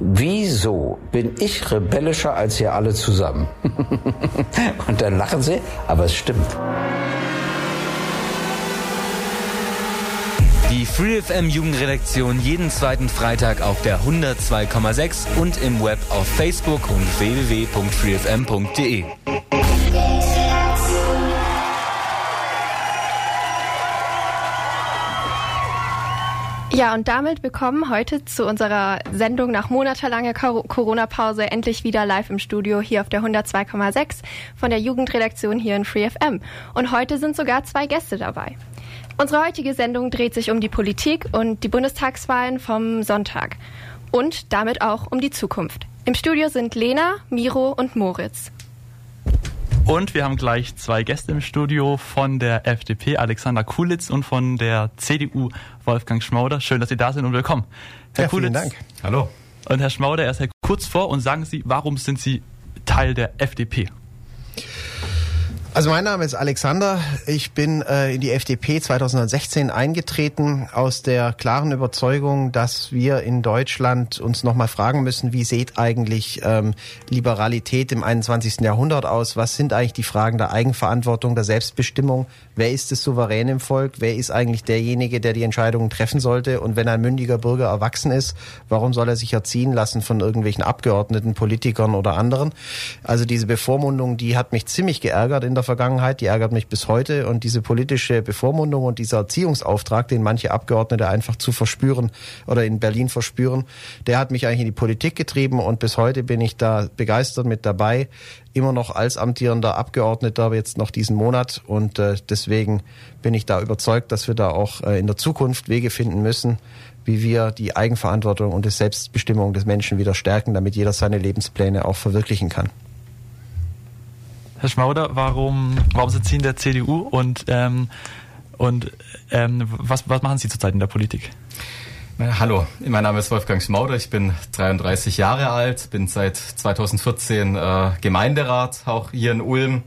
wieso bin ich rebellischer als ihr alle zusammen? Und dann lachen sie, aber es stimmt. Die FreeFM Jugendredaktion jeden zweiten Freitag auf der 102,6 und im Web auf Facebook und www.freefm.de. Ja, und damit willkommen heute zu unserer Sendung nach monatelanger Corona-Pause endlich wieder live im Studio hier auf der 102,6 von der Jugendredaktion hier in FreeFM. Und heute sind sogar zwei Gäste dabei. Unsere heutige Sendung dreht sich um die Politik und die Bundestagswahlen vom Sonntag. Und damit auch um die Zukunft. Im Studio sind Lena, Miro und Moritz. Und wir haben gleich zwei Gäste im Studio von der FDP, Alexander Kulitz und von der CDU, Wolfgang Schmauder. Schön, dass Sie da sind und willkommen. Herr ja, Kulitz. Vielen Dank. Hallo. Und Herr Schmauder, erst kurz vor und sagen Sie, warum sind Sie Teil der FDP? Also mein Name ist Alexander. Ich bin äh, in die FDP 2016 eingetreten aus der klaren Überzeugung, dass wir in Deutschland uns nochmal fragen müssen, wie sieht eigentlich ähm, Liberalität im 21. Jahrhundert aus? Was sind eigentlich die Fragen der Eigenverantwortung, der Selbstbestimmung? Wer ist das Souverän im Volk? Wer ist eigentlich derjenige, der die Entscheidungen treffen sollte? Und wenn ein mündiger Bürger erwachsen ist, warum soll er sich erziehen lassen von irgendwelchen Abgeordneten, Politikern oder anderen? Also diese Bevormundung, die hat mich ziemlich geärgert in der der Vergangenheit, die ärgert mich bis heute. Und diese politische Bevormundung und dieser Erziehungsauftrag, den manche Abgeordnete einfach zu verspüren oder in Berlin verspüren, der hat mich eigentlich in die Politik getrieben und bis heute bin ich da begeistert mit dabei. Immer noch als amtierender Abgeordneter jetzt noch diesen Monat und äh, deswegen bin ich da überzeugt, dass wir da auch äh, in der Zukunft Wege finden müssen, wie wir die Eigenverantwortung und die Selbstbestimmung des Menschen wieder stärken, damit jeder seine Lebenspläne auch verwirklichen kann. Herr Schmauder, warum, warum sind Sie in der CDU und, ähm, und ähm, was, was machen Sie zurzeit in der Politik? Hallo, mein Name ist Wolfgang Schmauder, ich bin 33 Jahre alt, bin seit 2014 äh, Gemeinderat auch hier in Ulm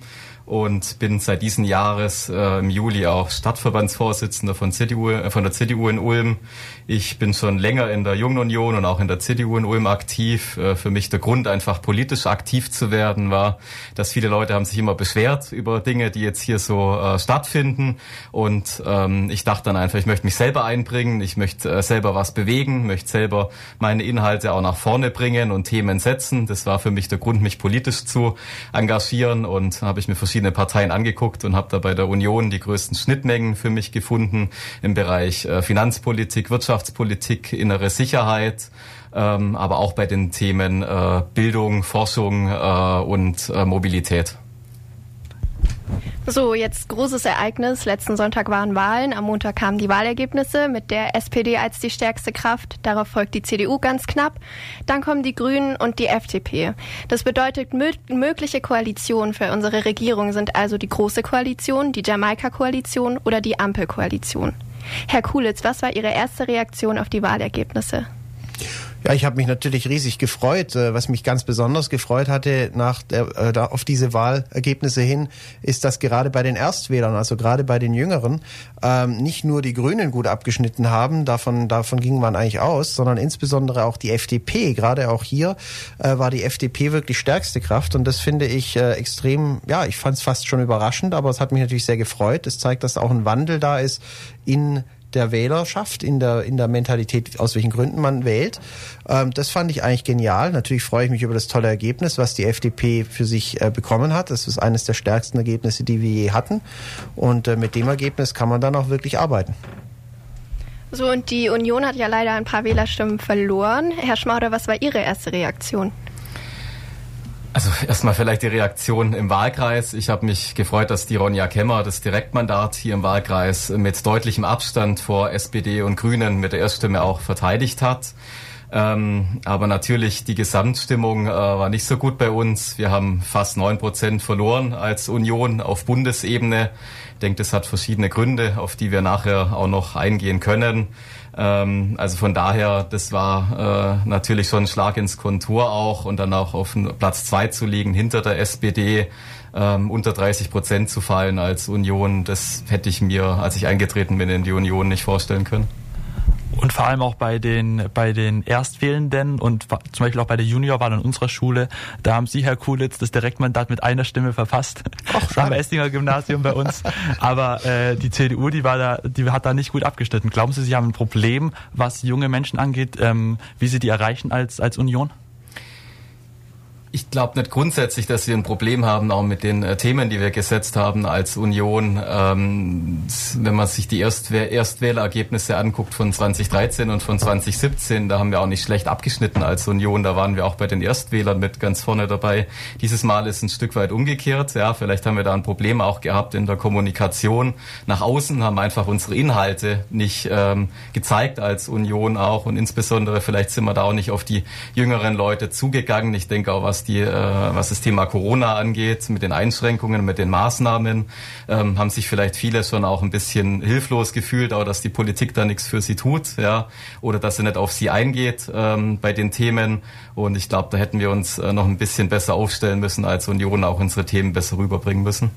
und bin seit diesen Jahres äh, im Juli auch Stadtverbandsvorsitzender von, CDU, äh, von der CDU in Ulm. Ich bin schon länger in der Jungen Union und auch in der CDU in Ulm aktiv. Äh, für mich der Grund, einfach politisch aktiv zu werden, war, dass viele Leute haben sich immer beschwert über Dinge, die jetzt hier so äh, stattfinden. Und ähm, ich dachte dann einfach, ich möchte mich selber einbringen, ich möchte äh, selber was bewegen, möchte selber meine Inhalte auch nach vorne bringen und Themen setzen. Das war für mich der Grund, mich politisch zu engagieren und habe ich mir verschiedene Parteien angeguckt und habe da bei der Union die größten Schnittmengen für mich gefunden im Bereich äh, Finanzpolitik, Wirtschaftspolitik, innere Sicherheit, ähm, aber auch bei den Themen äh, Bildung, Forschung äh, und äh, Mobilität. So, jetzt großes Ereignis. Letzten Sonntag waren Wahlen. Am Montag kamen die Wahlergebnisse mit der SPD als die stärkste Kraft. Darauf folgt die CDU ganz knapp. Dann kommen die Grünen und die FDP. Das bedeutet, mö mögliche Koalitionen für unsere Regierung sind also die Große Koalition, die Jamaika-Koalition oder die Ampel-Koalition. Herr Kulitz, was war Ihre erste Reaktion auf die Wahlergebnisse? Ja, ich habe mich natürlich riesig gefreut. Äh, was mich ganz besonders gefreut hatte nach der, äh, auf diese Wahlergebnisse hin, ist, dass gerade bei den Erstwählern, also gerade bei den Jüngeren, ähm, nicht nur die Grünen gut abgeschnitten haben, davon, davon ging man eigentlich aus, sondern insbesondere auch die FDP. Gerade auch hier äh, war die FDP wirklich stärkste Kraft und das finde ich äh, extrem, ja, ich fand es fast schon überraschend, aber es hat mich natürlich sehr gefreut. Es zeigt, dass auch ein Wandel da ist in der Wählerschaft, in der, in der Mentalität, aus welchen Gründen man wählt. Ähm, das fand ich eigentlich genial. Natürlich freue ich mich über das tolle Ergebnis, was die FDP für sich äh, bekommen hat. Das ist eines der stärksten Ergebnisse, die wir je hatten. Und äh, mit dem Ergebnis kann man dann auch wirklich arbeiten. So, und die Union hat ja leider ein paar Wählerstimmen verloren. Herr Schmauder, was war Ihre erste Reaktion? Also erstmal vielleicht die Reaktion im Wahlkreis. Ich habe mich gefreut, dass die Ronja Kemmer das Direktmandat hier im Wahlkreis mit deutlichem Abstand vor SPD und Grünen mit der Erststimme auch verteidigt hat. Ähm, aber natürlich die Gesamtstimmung äh, war nicht so gut bei uns. Wir haben fast neun Prozent verloren als Union auf Bundesebene. Ich denke, das hat verschiedene Gründe, auf die wir nachher auch noch eingehen können. Ähm, also von daher, das war äh, natürlich schon ein Schlag ins Kontur auch und dann auch auf Platz zwei zu liegen hinter der SPD. Ähm, unter 30 Prozent zu fallen als Union, das hätte ich mir, als ich eingetreten bin in die Union, nicht vorstellen können. Und vor allem auch bei den, bei den Erstwählenden und zum Beispiel auch bei der Juniorwahl an unserer Schule, da haben Sie, Herr Kulitz, das Direktmandat mit einer Stimme verfasst. Ach, am Essinger Gymnasium bei uns. Aber äh, die CDU, die war da, die hat da nicht gut abgeschnitten. Glauben Sie, Sie haben ein Problem, was junge Menschen angeht, ähm, wie Sie die erreichen als, als Union? Ich glaube nicht grundsätzlich, dass wir ein Problem haben, auch mit den äh, Themen, die wir gesetzt haben als Union. Ähm, wenn man sich die Erstwäh Erstwählergebnisse anguckt von 2013 und von 2017, da haben wir auch nicht schlecht abgeschnitten als Union. Da waren wir auch bei den Erstwählern mit ganz vorne dabei. Dieses Mal ist ein Stück weit umgekehrt. Ja, vielleicht haben wir da ein Problem auch gehabt in der Kommunikation nach außen, haben einfach unsere Inhalte nicht ähm, gezeigt als Union auch und insbesondere vielleicht sind wir da auch nicht auf die jüngeren Leute zugegangen. Ich denke auch, was die, äh, was das Thema Corona angeht, mit den Einschränkungen, mit den Maßnahmen, ähm, haben sich vielleicht viele schon auch ein bisschen hilflos gefühlt, auch dass die Politik da nichts für sie tut, ja, oder dass sie nicht auf sie eingeht ähm, bei den Themen. Und ich glaube, da hätten wir uns äh, noch ein bisschen besser aufstellen müssen als Union, auch unsere Themen besser rüberbringen müssen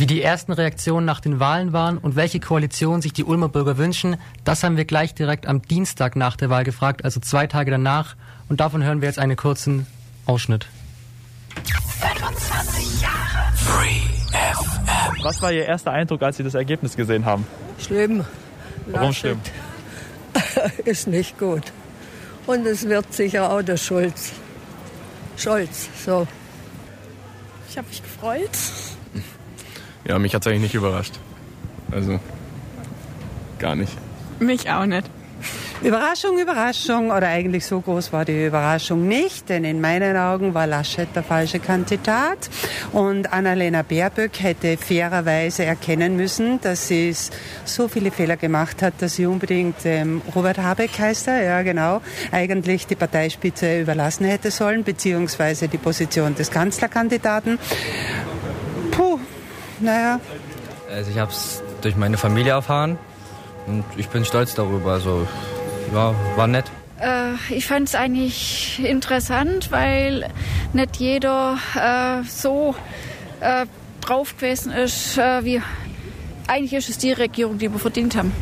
wie die ersten Reaktionen nach den Wahlen waren und welche Koalition sich die Ulmer Bürger wünschen, das haben wir gleich direkt am Dienstag nach der Wahl gefragt, also zwei Tage danach. Und davon hören wir jetzt einen kurzen Ausschnitt. 25 Jahre Free FM. Was war Ihr erster Eindruck, als Sie das Ergebnis gesehen haben? Schlimm. Warum schlimm? Ist nicht gut. Und es wird sicher auch der Schulz. Scholz, so. Ich habe mich gefreut. Ja, mich hat es eigentlich nicht überrascht. Also, gar nicht. Mich auch nicht. Überraschung, Überraschung, oder eigentlich so groß war die Überraschung nicht, denn in meinen Augen war Laschet der falsche Kandidat und Annalena Baerböck hätte fairerweise erkennen müssen, dass sie so viele Fehler gemacht hat, dass sie unbedingt ähm, Robert Habeck heißt er, ja genau, eigentlich die Parteispitze überlassen hätte sollen, beziehungsweise die Position des Kanzlerkandidaten. Puh, naja. Also ich habe es durch meine Familie erfahren und ich bin stolz darüber. Also ja, war nett. Äh, ich fand es eigentlich interessant, weil nicht jeder äh, so äh, drauf gewesen ist, äh, wie eigentlich ist es die Regierung, die wir verdient haben.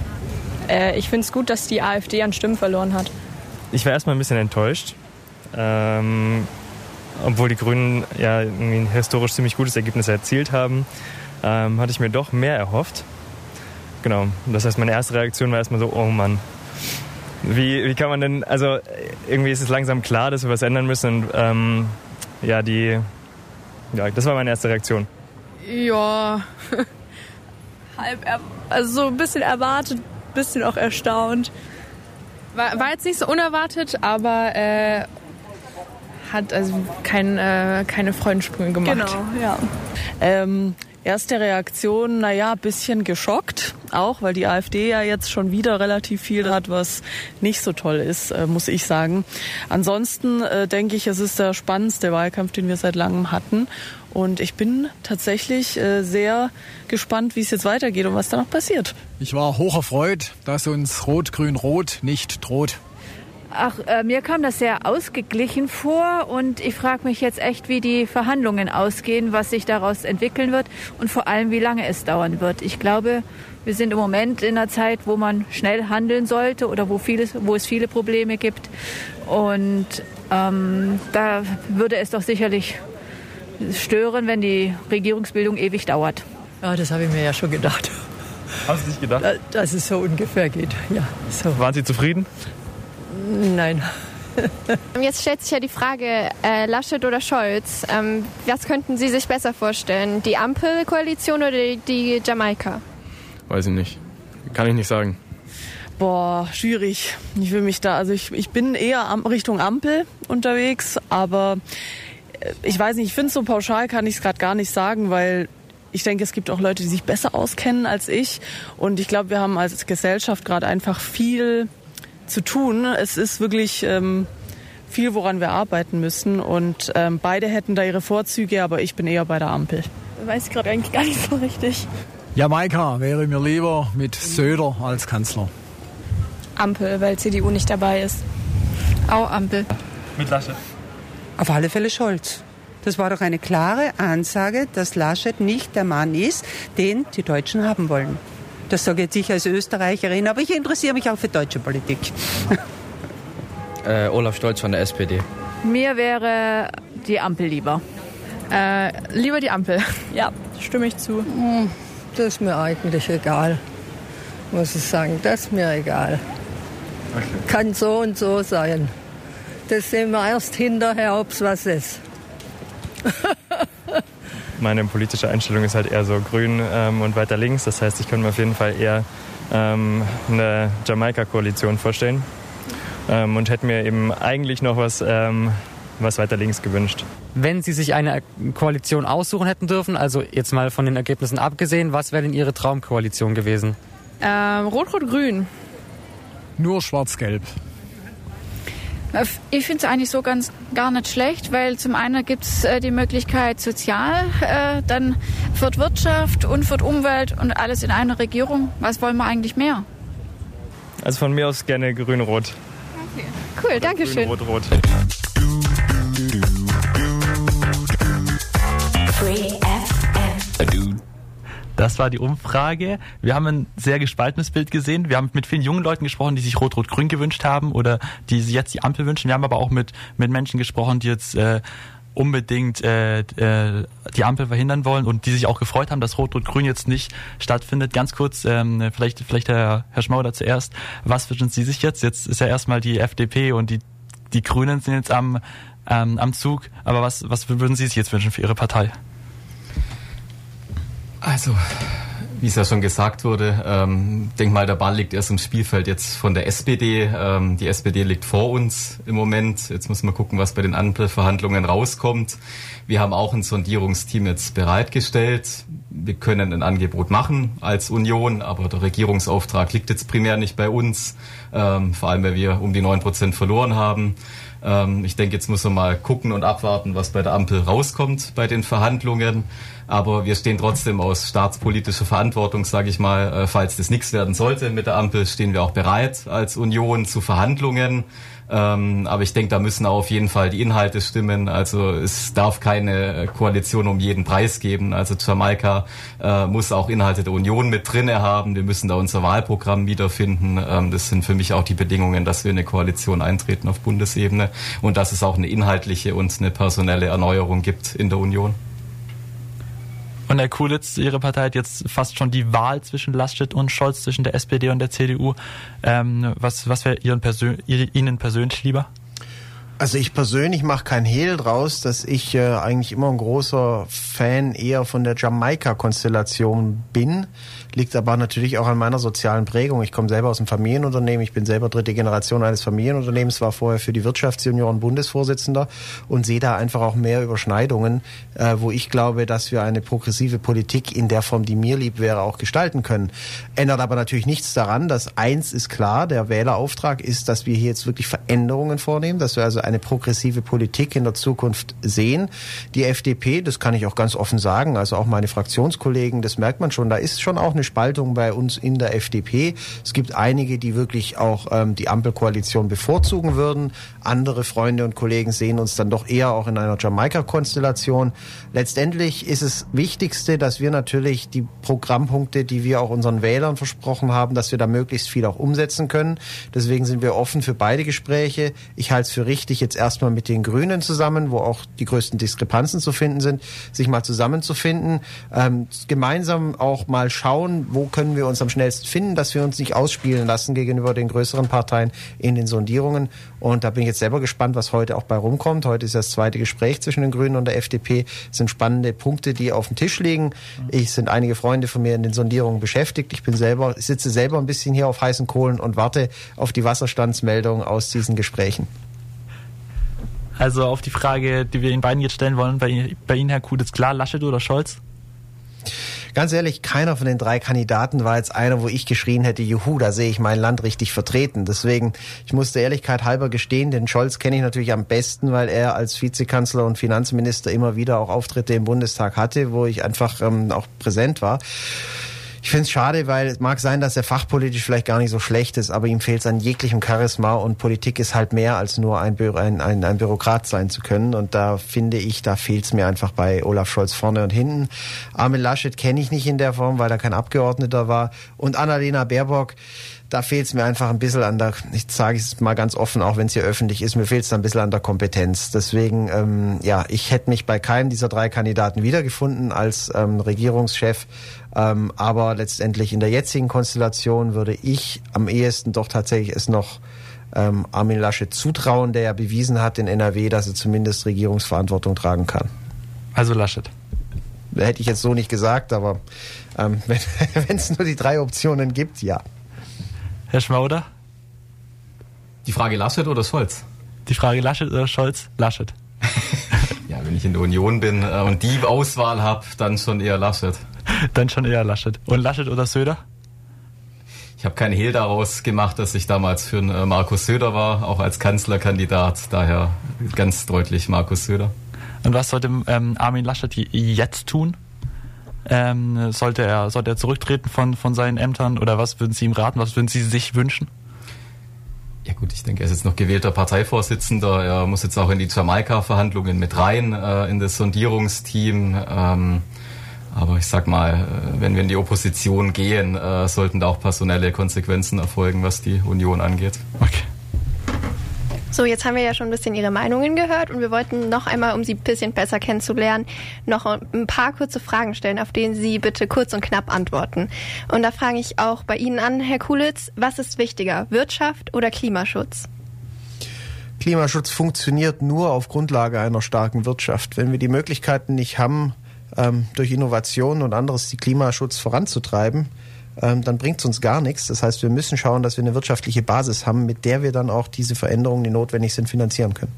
Äh, ich finde es gut, dass die AfD an Stimmen verloren hat. Ich war erstmal ein bisschen enttäuscht. Ähm, obwohl die Grünen ja ein historisch ziemlich gutes Ergebnis erzielt haben, ähm, hatte ich mir doch mehr erhofft. Genau. Das heißt, meine erste Reaktion war erstmal so, oh Mann, wie, wie kann man denn, also irgendwie ist es langsam klar, dass wir was ändern müssen und ähm, ja, die, ja, das war meine erste Reaktion. Ja, halb, also so ein bisschen erwartet, ein bisschen auch erstaunt. War, war jetzt nicht so unerwartet, aber äh, hat also kein, äh, keine Freudensprünge gemacht. Genau, ja. Ähm, Erste Reaktion, naja, bisschen geschockt, auch weil die AfD ja jetzt schon wieder relativ viel hat, was nicht so toll ist, äh, muss ich sagen. Ansonsten äh, denke ich, es ist der spannendste Wahlkampf, den wir seit langem hatten. Und ich bin tatsächlich äh, sehr gespannt, wie es jetzt weitergeht und was da noch passiert. Ich war hoch erfreut, dass uns Rot-Grün-Rot nicht droht. Ach, äh, mir kam das sehr ausgeglichen vor und ich frage mich jetzt echt, wie die Verhandlungen ausgehen, was sich daraus entwickeln wird und vor allem, wie lange es dauern wird. Ich glaube, wir sind im Moment in einer Zeit, wo man schnell handeln sollte oder wo, vieles, wo es viele Probleme gibt. Und ähm, da würde es doch sicherlich stören, wenn die Regierungsbildung ewig dauert. Ja, das habe ich mir ja schon gedacht. Haben Sie sich gedacht? Dass es so ungefähr geht, ja. So. Waren Sie zufrieden? Nein. Jetzt stellt sich ja die Frage, äh, Laschet oder Scholz, ähm, was könnten Sie sich besser vorstellen? Die Ampelkoalition oder die, die Jamaika? Weiß ich nicht. Kann ich nicht sagen. Boah, schwierig. Ich will mich da, also ich, ich bin eher am, Richtung Ampel unterwegs, aber äh, ich weiß nicht, ich finde so pauschal kann ich es gerade gar nicht sagen, weil ich denke, es gibt auch Leute, die sich besser auskennen als ich. Und ich glaube, wir haben als Gesellschaft gerade einfach viel zu tun. Es ist wirklich ähm, viel, woran wir arbeiten müssen. Und ähm, beide hätten da ihre Vorzüge, aber ich bin eher bei der Ampel. Weiß ich gerade eigentlich gar nicht so richtig. Jamaika wäre mir lieber mit Söder als Kanzler. Ampel, weil CDU nicht dabei ist. Auch Ampel. Mit Laschet. Auf alle Fälle Scholz. Das war doch eine klare Ansage, dass Laschet nicht der Mann ist, den die Deutschen haben wollen. Das sage jetzt ich als Österreicherin, aber ich interessiere mich auch für deutsche Politik. Äh, Olaf Stolz von der SPD. Mir wäre die Ampel lieber. Äh, lieber die Ampel. Ja, stimme ich zu. Hm, Das ist mir eigentlich egal, muss ich sagen. Das ist mir egal. Kann so und so sein. Das sehen wir erst hinterher, ob es was ist. Meine politische Einstellung ist halt eher so grün ähm, und weiter links. Das heißt, ich könnte mir auf jeden Fall eher ähm, eine Jamaika-Koalition vorstellen. Ähm, und hätte mir eben eigentlich noch was, ähm, was weiter links gewünscht. Wenn Sie sich eine Koalition aussuchen hätten dürfen, also jetzt mal von den Ergebnissen abgesehen, was wäre denn Ihre Traumkoalition gewesen? Ähm, Rot-Rot-Grün. Nur schwarz-gelb. Äh, Ich finde es eigentlich so ganz gar nicht schlecht, weil zum einen gibt es äh, die Möglichkeit sozial, äh, dann für die Wirtschaft und für die Umwelt und alles in einer Regierung. Was wollen wir eigentlich mehr? Also von mir aus gerne grün-rot. Cool, danke schön. Grün-rot-rot. Das war die Umfrage. Wir haben ein sehr gespaltenes Bild gesehen. Wir haben mit vielen jungen Leuten gesprochen, die sich Rot-Rot-Grün gewünscht haben oder die sich jetzt die Ampel wünschen. Wir haben aber auch mit, mit Menschen gesprochen, die jetzt äh, unbedingt äh, äh, die Ampel verhindern wollen und die sich auch gefreut haben, dass Rot-Rot-Grün jetzt nicht stattfindet. Ganz kurz, ähm, vielleicht, vielleicht Herr, Herr Schmauder zuerst. Was wünschen Sie sich jetzt? Jetzt ist ja erstmal die FDP und die, die Grünen sind jetzt am, ähm, am Zug. Aber was, was würden Sie sich jetzt wünschen für Ihre Partei? Also, wie es ja schon gesagt wurde, ähm, denk mal, der Ball liegt erst im Spielfeld jetzt von der SPD. Ähm, die SPD liegt vor uns im Moment. Jetzt muss man gucken, was bei den Ampelverhandlungen rauskommt. Wir haben auch ein Sondierungsteam jetzt bereitgestellt. Wir können ein Angebot machen als Union, aber der Regierungsauftrag liegt jetzt primär nicht bei uns, ähm, vor allem weil wir um die neun Prozent verloren haben. Ähm, ich denke, jetzt muss man mal gucken und abwarten, was bei der Ampel rauskommt bei den Verhandlungen. Aber wir stehen trotzdem aus staatspolitischer Verantwortung, sage ich mal, äh, falls das nichts werden sollte mit der Ampel, stehen wir auch bereit als Union zu Verhandlungen. Ähm, aber ich denke, da müssen auch auf jeden Fall die Inhalte stimmen. Also es darf keine äh, Koalition um jeden Preis geben. Also Jamaika äh, muss auch Inhalte der Union mit drinne haben. Wir müssen da unser Wahlprogramm wiederfinden. Ähm, das sind für mich auch die Bedingungen, dass wir in eine Koalition eintreten auf Bundesebene und dass es auch eine inhaltliche und eine personelle Erneuerung gibt in der Union. Und Herr Kulitz, Ihre Partei hat jetzt fast schon die Wahl zwischen Laschet und Scholz, zwischen der SPD und der CDU. Ähm, was was wäre Persön Ihnen persönlich lieber? Also ich persönlich mache kein Hehl draus, dass ich äh, eigentlich immer ein großer Fan eher von der Jamaika-Konstellation bin. Liegt aber natürlich auch an meiner sozialen Prägung. Ich komme selber aus einem Familienunternehmen. Ich bin selber dritte Generation eines Familienunternehmens, war vorher für die Wirtschaftsjunioren Bundesvorsitzender und sehe da einfach auch mehr Überschneidungen, äh, wo ich glaube, dass wir eine progressive Politik in der Form, die mir lieb wäre, auch gestalten können. Ändert aber natürlich nichts daran, dass eins ist klar, der Wählerauftrag ist, dass wir hier jetzt wirklich Veränderungen vornehmen, dass wir also eine progressive Politik in der Zukunft sehen. Die FDP, das kann ich auch ganz offen sagen, also auch meine Fraktionskollegen, das merkt man schon, da ist schon auch eine Spaltung bei uns in der FDP. Es gibt einige, die wirklich auch ähm, die Ampelkoalition bevorzugen würden. Andere Freunde und Kollegen sehen uns dann doch eher auch in einer Jamaika-Konstellation. Letztendlich ist es Wichtigste, dass wir natürlich die Programmpunkte, die wir auch unseren Wählern versprochen haben, dass wir da möglichst viel auch umsetzen können. Deswegen sind wir offen für beide Gespräche. Ich halte es für richtig, jetzt erstmal mit den Grünen zusammen, wo auch die größten Diskrepanzen zu finden sind, sich mal zusammenzufinden, ähm, gemeinsam auch mal schauen, wo können wir uns am schnellsten finden, dass wir uns nicht ausspielen lassen gegenüber den größeren Parteien in den Sondierungen. Und da bin ich jetzt selber gespannt, was heute auch bei rumkommt. Heute ist das zweite Gespräch zwischen den Grünen und der FDP. Es sind spannende Punkte, die auf dem Tisch liegen. Ich sind einige Freunde von mir in den Sondierungen beschäftigt. Ich bin selber, sitze selber ein bisschen hier auf heißen Kohlen und warte auf die Wasserstandsmeldung aus diesen Gesprächen. Also auf die Frage, die wir Ihnen beiden jetzt stellen wollen, bei, Ihnen, Herr Kuditz, klar, Laschet oder Scholz? Ganz ehrlich, keiner von den drei Kandidaten war jetzt einer, wo ich geschrien hätte, juhu, da sehe ich mein Land richtig vertreten. Deswegen, ich muss der Ehrlichkeit halber gestehen, den Scholz kenne ich natürlich am besten, weil er als Vizekanzler und Finanzminister immer wieder auch Auftritte im Bundestag hatte, wo ich einfach ähm, auch präsent war. Ich finde es schade, weil es mag sein, dass er fachpolitisch vielleicht gar nicht so schlecht ist, aber ihm fehlt es an jeglichem Charisma und Politik ist halt mehr als nur ein, Bü ein, ein, ein Bürokrat sein zu können. Und da finde ich, da fehlt es mir einfach bei Olaf Scholz vorne und hinten. Armin Laschet kenne ich nicht in der Form, weil er kein Abgeordneter war. Und Annalena Baerbock, da fehlt es mir einfach ein bisschen an der, ich sage es mal ganz offen, auch wenn es hier öffentlich ist, mir fehlt es ein bisschen an der Kompetenz. Deswegen, ähm, ja, ich hätte mich bei keinem dieser drei Kandidaten wiedergefunden als ähm, Regierungschef. Ähm, aber letztendlich in der jetzigen Konstellation würde ich am ehesten doch tatsächlich es noch ähm, Armin Laschet zutrauen, der ja bewiesen hat in NRW, dass er zumindest Regierungsverantwortung tragen kann. Also Laschet. Hätte ich jetzt so nicht gesagt, aber ähm, wenn es nur die drei Optionen gibt, ja. Herr Schmauder? Die Frage Laschet oder Scholz? Die Frage Laschet oder Scholz? Laschet. ja, wenn ich in der Union bin äh, und die Auswahl habe, dann schon eher Laschet. Dann schon eher Laschet. Und Laschet oder Söder? Ich habe keinen Hehl daraus gemacht, dass ich damals für einen äh, Markus Söder war, auch als Kanzlerkandidat. Daher ganz deutlich Markus Söder. Und was sollte ähm, Armin Laschet jetzt tun? Ähm, sollte er sollte er zurücktreten von von seinen Ämtern oder was würden Sie ihm raten? Was würden Sie sich wünschen? Ja gut, ich denke, er ist jetzt noch gewählter Parteivorsitzender. Er muss jetzt auch in die Jamaika-Verhandlungen mit rein, äh, in das Sondierungsteam. Ähm, aber ich sag mal, äh, wenn wir in die Opposition gehen, äh, sollten da auch personelle Konsequenzen erfolgen, was die Union angeht. Okay. So, jetzt haben wir ja schon ein bisschen Ihre Meinungen gehört und wir wollten noch einmal, um Sie ein bisschen besser kennenzulernen, noch ein paar kurze Fragen stellen, auf denen Sie bitte kurz und knapp antworten. Und da frage ich auch bei Ihnen an, Herr Kulitz, was ist wichtiger, Wirtschaft oder Klimaschutz? Klimaschutz funktioniert nur auf Grundlage einer starken Wirtschaft. Wenn wir die Möglichkeiten nicht haben, ähm, durch Innovation und anderes die Klimaschutz voranzutreiben, ähm, dann bringt es uns gar nichts. Das heißt, wir müssen schauen, dass wir eine wirtschaftliche Basis haben, mit der wir dann auch diese Veränderungen, die notwendig sind, finanzieren können.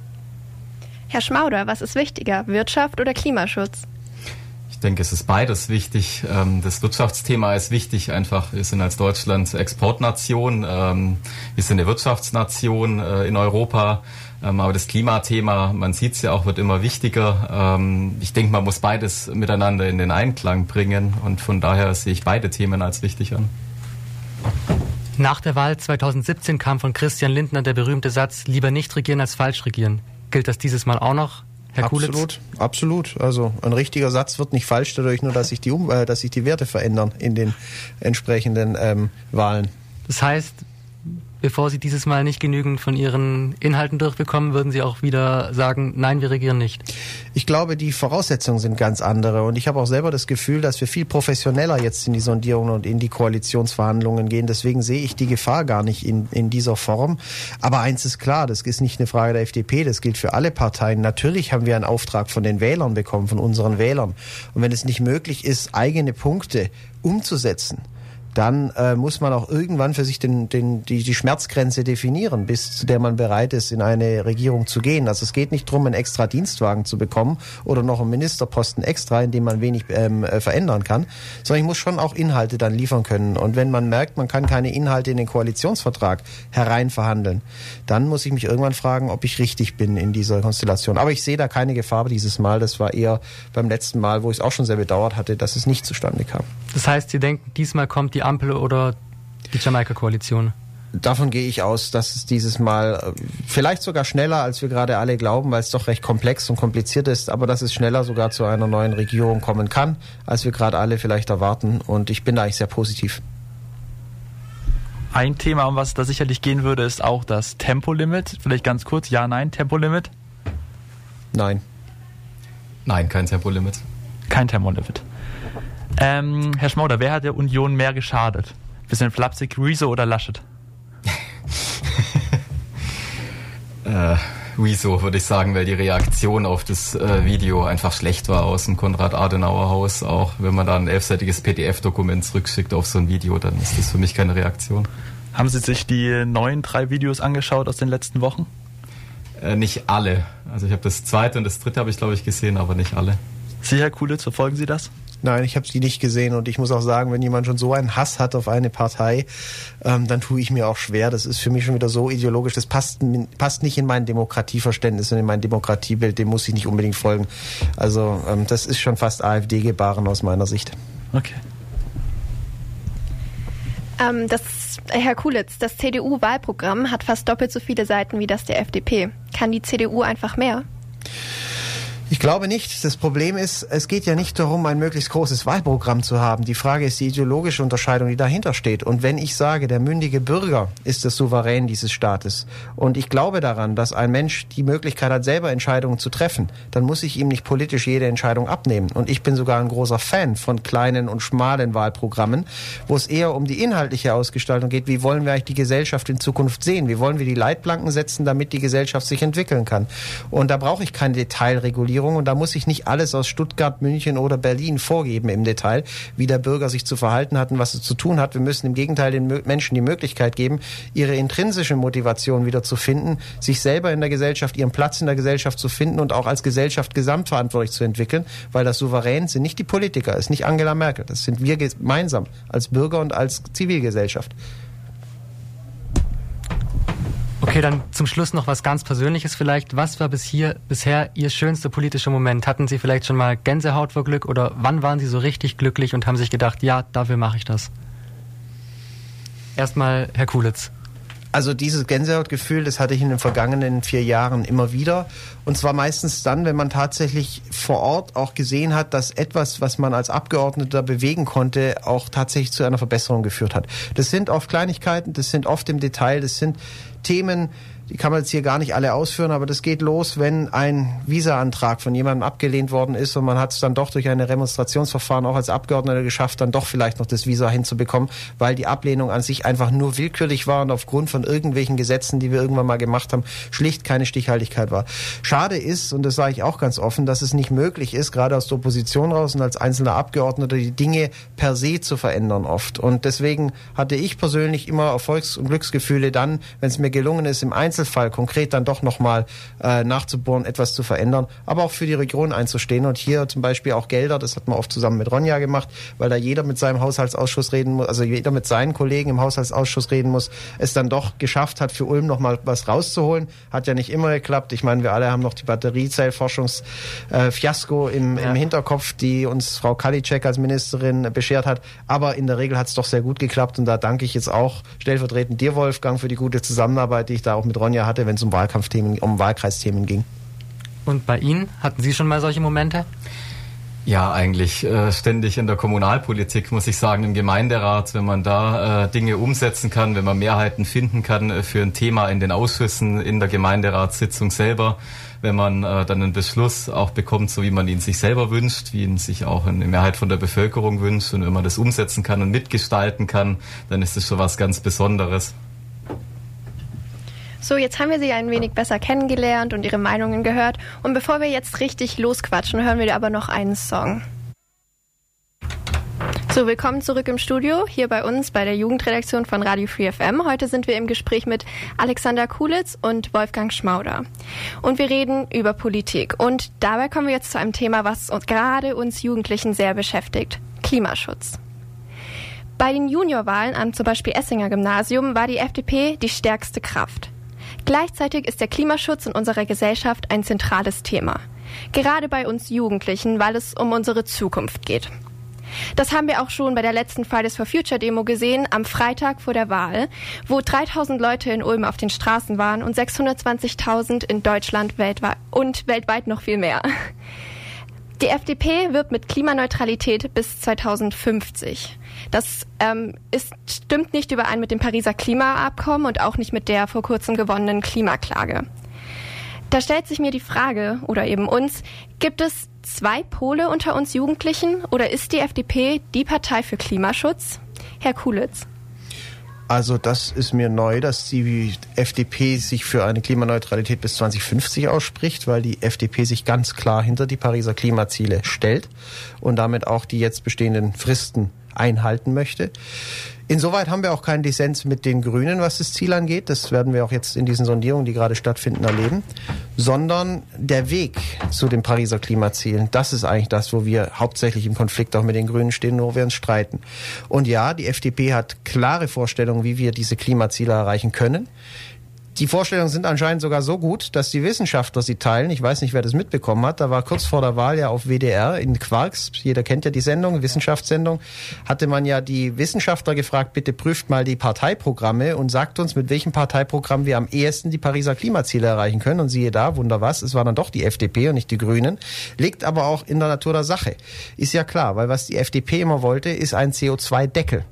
Herr Schmauder, was ist wichtiger, Wirtschaft oder Klimaschutz? Ich denke, es ist beides wichtig. Ähm, das Wirtschaftsthema ist wichtig. Einfach, wir sind als Deutschland Exportnation. Ähm, wir sind eine Wirtschaftsnation äh, in Europa. Ähm, aber das Klimathema, man sieht es ja auch, wird immer wichtiger. Ähm, ich denke, man muss beides miteinander in den Einklang bringen und von daher sehe ich beide Themen als wichtig an. Nach der Wahl 2017 kam von Christian Lindner der berühmte Satz, lieber nicht regieren als falsch regieren. Gilt das dieses Mal auch noch? Herr absolut, Kulitz? absolut. Also ein richtiger Satz wird nicht falsch dadurch, nur dass sich die, um äh, dass sich die Werte verändern in den entsprechenden ähm, Wahlen. Das heißt, bevor Sie dieses Mal nicht genügend von Ihren Inhalten durchbekommen, würden Sie auch wieder sagen, nein, wir regieren nicht? Ich glaube, die Voraussetzungen sind ganz andere und ich habe auch selber das Gefühl, dass wir viel professioneller jetzt in die Sondierungen und in die Koalitionsverhandlungen gehen. Deswegen sehe ich die Gefahr gar nicht in, in dieser Form. Aber eins ist klar, das ist nicht eine Frage der FDP, das gilt für alle Parteien. Natürlich haben wir einen Auftrag von den Wählern bekommen, von unseren Wählern. Und wenn es nicht möglich ist, eigene Punkte umzusetzen, dann äh, muss man auch irgendwann für sich den, den, die, die Schmerzgrenze definieren, bis zu der man bereit ist, in eine Regierung zu gehen. Also es geht nicht darum, einen extra Dienstwagen zu bekommen oder noch einen Ministerposten extra, in dem man wenig ähm, äh, verändern kann, sondern ich muss schon auch Inhalte dann liefern können. Und wenn man merkt, man kann keine Inhalte in den Koalitionsvertrag hereinverhandeln, dann muss ich mich irgendwann fragen, ob ich richtig bin in dieser Konstellation. Aber ich sehe da keine Gefahr dieses Mal. Das war eher beim letzten Mal, wo ich es auch schon sehr bedauert hatte, dass es nicht zustande kam. Das heißt, Sie denken, diesmal kommt die Ampel oder die Jamaika-Koalition? Davon gehe ich aus, dass es dieses Mal äh, vielleicht sogar schneller, als wir gerade alle glauben, weil es doch recht komplex und kompliziert ist, aber dass es schneller sogar zu einer neuen Regierung kommen kann, als wir gerade alle vielleicht erwarten. Und ich bin da eigentlich sehr positiv. Ein Thema, um was da sicherlich gehen würde, ist auch das Tempolimit. Vielleicht ganz kurz, ja, nein, Tempolimit? Nein. Nein, kein Tempolimit. Kein Tempolimit. Ähm, Herr Schmauder, wer hat der Union mehr geschadet? Bisschen flapsig, Rezo oder Laschet? äh, Rezo würde ich sagen, weil die Reaktion auf das äh, Video einfach schlecht war aus dem Konrad-Adenauer-Haus. Auch wenn man da ein elfseitiges PDF-Dokument zurückschickt auf so ein Video, dann ist das für mich keine Reaktion. Haben Sie sich die neuen drei Videos angeschaut aus den letzten Wochen? Äh, nicht alle. Also ich habe das zweite und das dritte habe ich glaube ich gesehen, aber nicht alle. Sie, Herr Kulitz, verfolgen Sie das? Nein, ich habe sie nicht gesehen und ich muss auch sagen, wenn jemand schon so einen Hass hat auf eine Partei, ähm, dann tue ich mir auch schwer. Das ist für mich schon wieder so ideologisch. Das passt, passt nicht in mein Demokratieverständnis und in mein Demokratiebild. Dem muss ich nicht unbedingt folgen. Also ähm, das ist schon fast AfD-Gebaren aus meiner Sicht. Okay. Ähm, das, Herr Kulitz, das CDU-Wahlprogramm hat fast doppelt so viele Seiten wie das der FDP. Kann die CDU einfach mehr? Ich glaube nicht. Das Problem ist, es geht ja nicht darum, ein möglichst großes Wahlprogramm zu haben. Die Frage ist die ideologische Unterscheidung, die dahinter steht. Und wenn ich sage, der mündige Bürger ist das Souverän dieses Staates und ich glaube daran, dass ein Mensch die Möglichkeit hat, selber Entscheidungen zu treffen, dann muss ich ihm nicht politisch jede Entscheidung abnehmen. Und ich bin sogar ein großer Fan von kleinen und schmalen Wahlprogrammen, wo es eher um die inhaltliche Ausgestaltung geht. Wie wollen wir eigentlich die Gesellschaft in Zukunft sehen? Wie wollen wir die Leitplanken setzen, damit die Gesellschaft sich entwickeln kann? Und da brauche ich keine Detailregulierung Regierung und da muss ich nicht alles aus Stuttgart, München oder Berlin vorgeben im Detail, wie der Bürger sich zu verhalten hat und was er zu tun hat. Wir müssen im Gegenteil den Menschen die Möglichkeit geben, ihre intrinsische Motivation wieder zu finden, sich selber in der Gesellschaft, ihren Platz in der Gesellschaft zu finden und auch als Gesellschaft gesamtverantwortlich zu entwickeln, weil das Souverän sind nicht die Politiker, ist nicht Angela Merkel, das sind wir gemeinsam als Bürger und als Zivilgesellschaft. Okay, dann zum Schluss noch was ganz Persönliches vielleicht. Was war bis hier, bisher Ihr schönster politischer Moment? Hatten Sie vielleicht schon mal Gänsehaut vor Glück oder wann waren Sie so richtig glücklich und haben sich gedacht, ja, dafür mache ich das? Erstmal Herr Kulitz. Also dieses Gänsehautgefühl, das hatte ich in den vergangenen vier Jahren immer wieder. Und zwar meistens dann, wenn man tatsächlich vor Ort auch gesehen hat, dass etwas, was man als Abgeordneter bewegen konnte, auch tatsächlich zu einer Verbesserung geführt hat. Das sind oft Kleinigkeiten, das sind oft im Detail, das sind Themen, die kann man jetzt hier gar nicht alle ausführen, aber das geht los, wenn ein Visa-Antrag von jemandem abgelehnt worden ist und man hat es dann doch durch ein Demonstrationsverfahren auch als Abgeordneter geschafft, dann doch vielleicht noch das Visa hinzubekommen, weil die Ablehnung an sich einfach nur willkürlich war und aufgrund von irgendwelchen Gesetzen, die wir irgendwann mal gemacht haben, schlicht keine Stichhaltigkeit war. Schade ist, und das sage ich auch ganz offen, dass es nicht möglich ist, gerade aus der Opposition raus und als einzelner Abgeordneter die Dinge per se zu verändern oft. Und deswegen hatte ich persönlich immer Erfolgs- und Glücksgefühle dann, wenn es mir gelungen ist, im Einzelnen Einzelfall konkret dann doch nochmal äh, nachzubohren, etwas zu verändern, aber auch für die Region einzustehen und hier zum Beispiel auch Gelder, das hat man oft zusammen mit Ronja gemacht, weil da jeder mit seinem Haushaltsausschuss reden muss, also jeder mit seinen Kollegen im Haushaltsausschuss reden muss, es dann doch geschafft hat, für Ulm nochmal was rauszuholen. Hat ja nicht immer geklappt. Ich meine, wir alle haben noch die Batteriezellforschungsfiasko äh, im, ja. im Hinterkopf, die uns Frau Kalitschek als Ministerin beschert hat. Aber in der Regel hat es doch sehr gut geklappt und da danke ich jetzt auch stellvertretend dir, Wolfgang, für die gute Zusammenarbeit, die ich da auch mit Ronja Sonja hatte, wenn es um Wahlkampfthemen, um Wahlkreisthemen ging. Und bei Ihnen hatten Sie schon mal solche Momente? Ja, eigentlich äh, ständig in der Kommunalpolitik, muss ich sagen, im Gemeinderat, wenn man da äh, Dinge umsetzen kann, wenn man Mehrheiten finden kann äh, für ein Thema in den Ausschüssen, in der Gemeinderatssitzung selber, wenn man äh, dann einen Beschluss auch bekommt, so wie man ihn sich selber wünscht, wie ihn sich auch eine Mehrheit von der Bevölkerung wünscht und wenn man das umsetzen kann und mitgestalten kann, dann ist das schon was ganz Besonderes. So, jetzt haben wir Sie ein wenig besser kennengelernt und Ihre Meinungen gehört. Und bevor wir jetzt richtig losquatschen, hören wir aber noch einen Song. So, willkommen zurück im Studio, hier bei uns bei der Jugendredaktion von Radio Free FM. Heute sind wir im Gespräch mit Alexander Kulitz und Wolfgang Schmauder. Und wir reden über Politik. Und dabei kommen wir jetzt zu einem Thema, was uns, gerade uns Jugendlichen sehr beschäftigt. Klimaschutz. Bei den Juniorwahlen am zum Beispiel Essinger Gymnasium war die FDP die stärkste Kraft. Gleichzeitig ist der Klimaschutz in unserer Gesellschaft ein zentrales Thema. Gerade bei uns Jugendlichen, weil es um unsere Zukunft geht. Das haben wir auch schon bei der letzten Fridays for Future Demo gesehen, am Freitag vor der Wahl, wo 3000 Leute in Ulm auf den Straßen waren und 620.000 in Deutschland weltweit und weltweit noch viel mehr. Die FDP wirbt mit Klimaneutralität bis 2050. Das ähm, ist, stimmt nicht überein mit dem Pariser Klimaabkommen und auch nicht mit der vor kurzem gewonnenen Klimaklage. Da stellt sich mir die Frage, oder eben uns, gibt es zwei Pole unter uns Jugendlichen oder ist die FDP die Partei für Klimaschutz? Herr Kulitz. Also das ist mir neu, dass die FDP sich für eine Klimaneutralität bis 2050 ausspricht, weil die FDP sich ganz klar hinter die Pariser Klimaziele stellt und damit auch die jetzt bestehenden Fristen einhalten möchte. Insoweit haben wir auch keinen Dissens mit den Grünen, was das Ziel angeht. Das werden wir auch jetzt in diesen Sondierungen, die gerade stattfinden, erleben. Sondern der Weg zu den Pariser Klimazielen, das ist eigentlich das, wo wir hauptsächlich im Konflikt auch mit den Grünen stehen, wo wir uns streiten. Und ja, die FDP hat klare Vorstellungen, wie wir diese Klimaziele erreichen können Die Vorstellungen sind anscheinend sogar so gut, dass die Wissenschaftler sie teilen. Ich weiß nicht, wer das mitbekommen hat. Da war kurz vor der Wahl ja auf WDR in Quarks, jeder kennt ja die Sendung, Wissenschaftssendung, hatte man ja die Wissenschaftler gefragt, bitte prüft mal die Parteiprogramme und sagt uns, mit welchem Parteiprogramm wir am ehesten die Pariser Klimaziele erreichen können. Und siehe da, wunder was, es war dann doch die FDP und nicht die Grünen. Liegt aber auch in der Natur der Sache. Ist ja klar, weil was die FDP immer wollte, ist ein CO2-Deckel.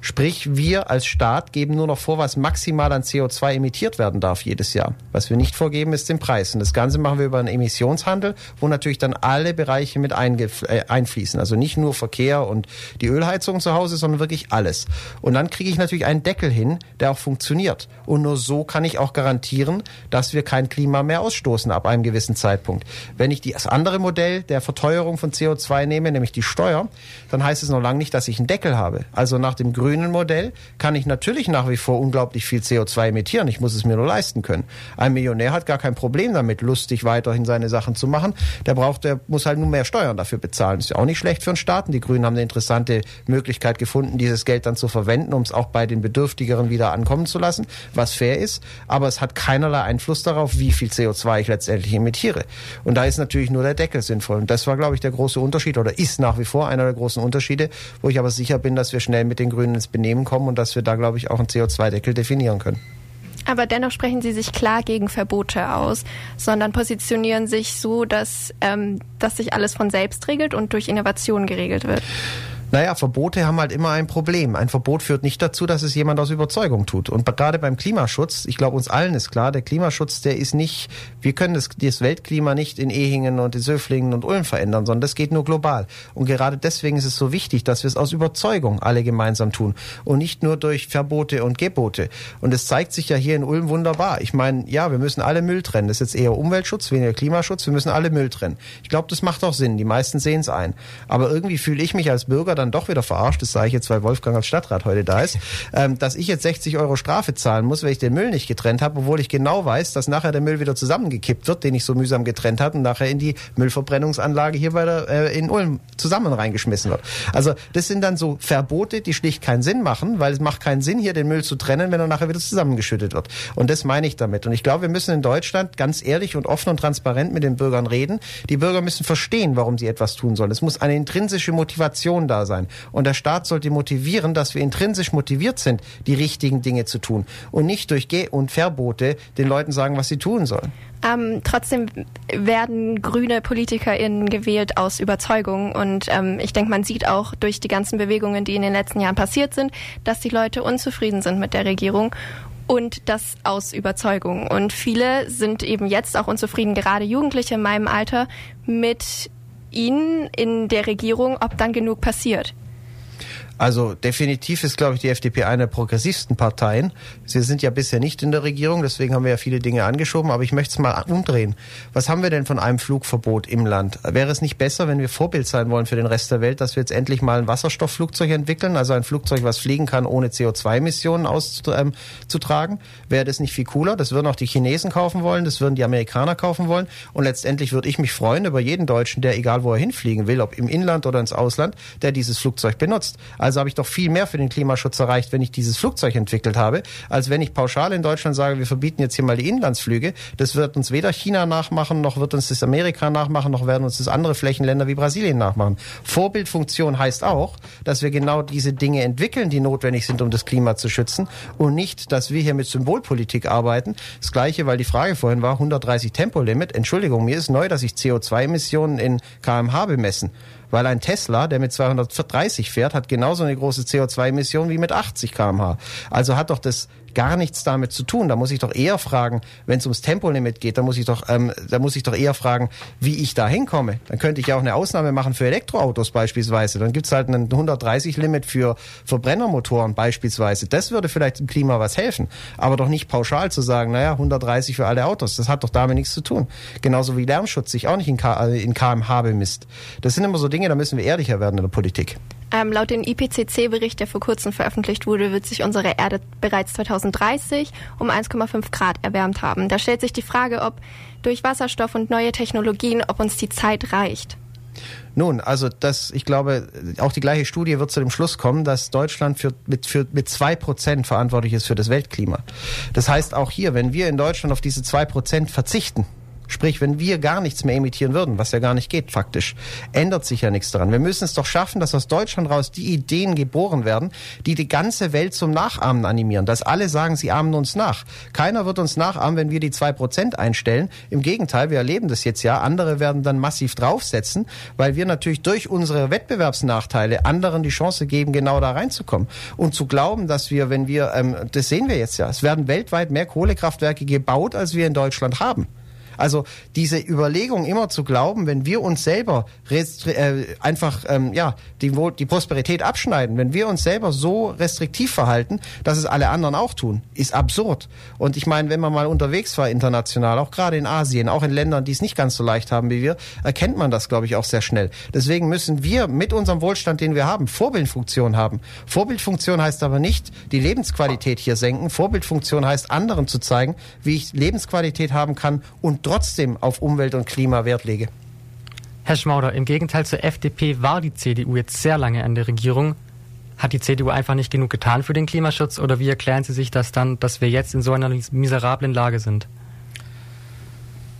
Sprich, wir als Staat geben nur noch vor, was maximal an CO2 emittiert werden darf jedes Jahr. Was wir nicht vorgeben, ist den Preis. Und das Ganze machen wir über einen Emissionshandel, wo natürlich dann alle Bereiche mit äh, einfließen. Also nicht nur Verkehr und die Ölheizung zu Hause, sondern wirklich alles. Und dann kriege ich natürlich einen Deckel hin, der auch funktioniert. Und nur so kann ich auch garantieren, dass wir kein Klima mehr ausstoßen ab einem gewissen Zeitpunkt. Wenn ich das andere Modell der Verteuerung von CO2 nehme, nämlich die Steuer, dann heißt es noch lange nicht, dass ich einen Deckel habe. Also nach dem grünen Modell kann ich natürlich nach wie vor unglaublich viel CO2 emittieren. Ich muss es mir nur leisten können. Ein Millionär hat gar kein Problem damit, lustig weiterhin seine Sachen zu machen. Der braucht, der muss halt nur mehr Steuern dafür bezahlen. ist ja auch nicht schlecht für einen Staaten. Die Grünen haben eine interessante Möglichkeit gefunden, dieses Geld dann zu verwenden, um es auch bei den Bedürftigeren wieder ankommen zu lassen, was fair ist. Aber es hat keinerlei Einfluss darauf, wie viel CO2 ich letztendlich emittiere. Und da ist natürlich nur der Deckel sinnvoll. Und das war, glaube ich, der große Unterschied oder ist nach wie vor einer der großen Unterschiede, wo ich aber sicher bin, dass wir schnell mit den Grünen ins Benehmen kommen und dass wir da, glaube ich, auch einen CO2-Deckel definieren können. Aber dennoch sprechen Sie sich klar gegen Verbote aus, sondern positionieren sich so, dass, ähm, dass sich alles von selbst regelt und durch Innovation geregelt wird. Naja, Verbote haben halt immer ein Problem. Ein Verbot führt nicht dazu, dass es jemand aus Überzeugung tut. Und gerade beim Klimaschutz, ich glaube, uns allen ist klar, der Klimaschutz, der ist nicht, wir können das, das Weltklima nicht in Ehingen und in Söflingen und Ulm verändern, sondern das geht nur global. Und gerade deswegen ist es so wichtig, dass wir es aus Überzeugung alle gemeinsam tun und nicht nur durch Verbote und Gebote. Und es zeigt sich ja hier in Ulm wunderbar. Ich meine, ja, wir müssen alle Müll trennen. Das ist jetzt eher Umweltschutz, weniger Klimaschutz. Wir müssen alle Müll trennen. Ich glaube, das macht auch Sinn. Die meisten sehen es ein. Aber irgendwie fühle ich mich als Bürger dann doch wieder verarscht, das sage ich jetzt, weil Wolfgang als Stadtrat heute da ist, ähm, dass ich jetzt 60 Euro Strafe zahlen muss, weil ich den Müll nicht getrennt habe, obwohl ich genau weiß, dass nachher der Müll wieder zusammengekippt wird, den ich so mühsam getrennt habe und nachher in die Müllverbrennungsanlage hier bei der, äh, in Ulm zusammen reingeschmissen wird. Also das sind dann so Verbote, die schlicht keinen Sinn machen, weil es macht keinen Sinn, hier den Müll zu trennen, wenn er nachher wieder zusammengeschüttet wird. Und das meine ich damit. Und ich glaube, wir müssen in Deutschland ganz ehrlich und offen und transparent mit den Bürgern reden. Die Bürger müssen verstehen, warum sie etwas tun sollen. Es muss eine intrinsische Motivation da sein. Und der Staat sollte motivieren, dass wir intrinsisch motiviert sind, die richtigen Dinge zu tun. Und nicht durch Geh- und Verbote den Leuten sagen, was sie tun sollen. Ähm, trotzdem werden grüne PolitikerInnen gewählt aus Überzeugung. Und ähm, ich denke, man sieht auch durch die ganzen Bewegungen, die in den letzten Jahren passiert sind, dass die Leute unzufrieden sind mit der Regierung. Und das aus Überzeugung. Und viele sind eben jetzt auch unzufrieden, gerade Jugendliche in meinem Alter, mit ihnen in der Regierung, ob dann genug passiert. Also definitiv ist, glaube ich, die FDP eine der progressivsten Parteien. Sie sind ja bisher nicht in der Regierung, deswegen haben wir ja viele Dinge angeschoben, aber ich möchte es mal umdrehen. Was haben wir denn von einem Flugverbot im Land? Wäre es nicht besser, wenn wir Vorbild sein wollen für den Rest der Welt, dass wir jetzt endlich mal ein Wasserstoffflugzeug entwickeln, also ein Flugzeug, was fliegen kann, ohne CO2-Emissionen auszutragen? Ähm, Wäre das nicht viel cooler? Das würden auch die Chinesen kaufen wollen, das würden die Amerikaner kaufen wollen und letztendlich würde ich mich freuen über jeden Deutschen, der egal wo er hinfliegen will, ob im Inland oder ins Ausland, der dieses Flugzeug benutzt. Also habe ich doch viel mehr für den Klimaschutz erreicht, wenn ich dieses Flugzeug entwickelt habe, als wenn ich pauschal in Deutschland sage, wir verbieten jetzt hier mal die Inlandsflüge. Das wird uns weder China nachmachen, noch wird uns das Amerika nachmachen, noch werden uns das andere Flächenländer wie Brasilien nachmachen. Vorbildfunktion heißt auch, dass wir genau diese Dinge entwickeln, die notwendig sind, um das Klima zu schützen und nicht, dass wir hier mit Symbolpolitik arbeiten. Das Gleiche, weil die Frage vorhin war, 130 Tempolimit. Entschuldigung, mir ist neu, dass ich CO2-Emissionen in kmh bemessen. Weil ein Tesla, der mit 230 fährt, hat genauso eine große CO2-Emission wie mit 80 kmh. Also hat doch das gar nichts damit zu tun. Da muss ich doch eher fragen, wenn es ums Tempolimit geht, da muss ich doch, ähm, da muss ich doch eher fragen, wie ich da hinkomme. Dann könnte ich ja auch eine Ausnahme machen für Elektroautos beispielsweise. Dann gibt's halt ein 130-Limit für Verbrennermotoren beispielsweise. Das würde vielleicht dem Klima was helfen. Aber doch nicht pauschal zu sagen, naja, 130 für alle Autos. Das hat doch damit nichts zu tun. Genauso wie Lärmschutz sich auch nicht in, K in kmh bemisst. Das sind immer so Dinge, da müssen wir ehrlicher werden in der Politik. Ähm, laut dem IPCC-Bericht, der vor kurzem veröffentlicht wurde, wird sich unsere Erde bereits 2030 um 1,5 Grad erwärmt haben. Da stellt sich die Frage, ob durch Wasserstoff und neue Technologien, ob uns die Zeit reicht. Nun, also das, ich glaube, auch die gleiche Studie wird zu dem Schluss kommen, dass Deutschland für, mit, für, mit zwei Prozent verantwortlich ist für das Weltklima. Das heißt auch hier, wenn wir in Deutschland auf diese zwei Prozent verzichten, Sprich, wenn wir gar nichts mehr emittieren würden, was ja gar nicht geht faktisch, ändert sich ja nichts daran. Wir müssen es doch schaffen, dass aus Deutschland raus die Ideen geboren werden, die die ganze Welt zum Nachahmen animieren. Dass alle sagen, sie ahmen uns nach. Keiner wird uns nachahmen, wenn wir die zwei Prozent einstellen. Im Gegenteil, wir erleben das jetzt ja. Andere werden dann massiv draufsetzen, weil wir natürlich durch unsere Wettbewerbsnachteile anderen die Chance geben, genau da reinzukommen. Und zu glauben, dass wir, wenn wir, ähm, das sehen wir jetzt ja, es werden weltweit mehr Kohlekraftwerke gebaut, als wir in Deutschland haben. Also diese Überlegung immer zu glauben, wenn wir uns selber äh, einfach ähm, ja die, die Prosperität abschneiden, wenn wir uns selber so restriktiv verhalten, dass es alle anderen auch tun, ist absurd. Und ich meine, wenn man mal unterwegs war international, auch gerade in Asien, auch in Ländern, die es nicht ganz so leicht haben wie wir, erkennt man das, glaube ich, auch sehr schnell. Deswegen müssen wir mit unserem Wohlstand, den wir haben, Vorbildfunktion haben. Vorbildfunktion heißt aber nicht die Lebensqualität hier senken. Vorbildfunktion heißt anderen zu zeigen, wie ich Lebensqualität haben kann und trotzdem auf Umwelt und Klima Wert lege. Herr Schmauder, im Gegenteil zur FDP war die CDU jetzt sehr lange an der Regierung. Hat die CDU einfach nicht genug getan für den Klimaschutz oder wie erklären Sie sich das dann, dass wir jetzt in so einer miserablen Lage sind?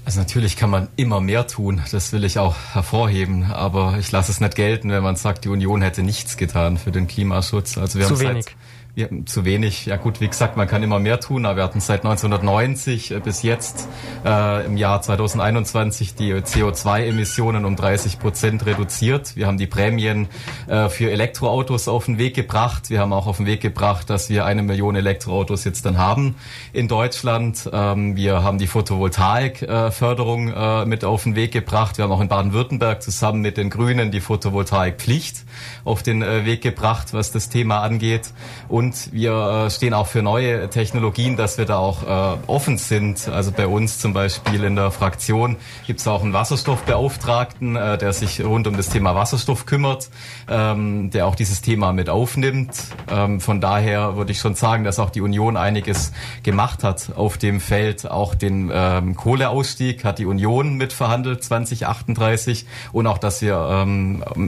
Also natürlich kann man immer mehr tun, das will ich auch hervorheben, aber ich lasse es nicht gelten, wenn man sagt, die Union hätte nichts getan für den Klimaschutz. Also wir Zu haben wenig. Seit, wir, zu wenig. Ja gut, wie gesagt, man kann immer mehr tun, aber wir hatten seit 1990 äh, bis jetzt äh, im Jahr 2021 die CO2-Emissionen um 30 Prozent reduziert. Wir haben die Prämien äh, für Elektroautos auf den Weg gebracht. Wir haben auch auf den Weg gebracht, dass wir eine Million Elektroautos jetzt dann haben in Deutschland. Ähm, wir haben die Photovoltaik-Förderung äh, mit auf den Weg gebracht. Wir haben auch in Baden-Württemberg zusammen mit den Grünen die Photovoltaikpflicht auf den äh, Weg gebracht, was das Thema angeht. Und wir äh, stehen auch für neue Technologien, dass wir da auch äh, offen sind. Also bei uns zum Beispiel in der Fraktion gibt es auch einen Wasserstoffbeauftragten, äh, der sich rund um das Thema Wasserstoff kümmert, ähm, der auch dieses Thema mit aufnimmt. Ähm, von daher würde ich schon sagen, dass auch die Union einiges gemacht hat auf dem Feld. Auch den ähm, Kohleausstieg hat die Union mitverhandelt 2038 und auch, dass wir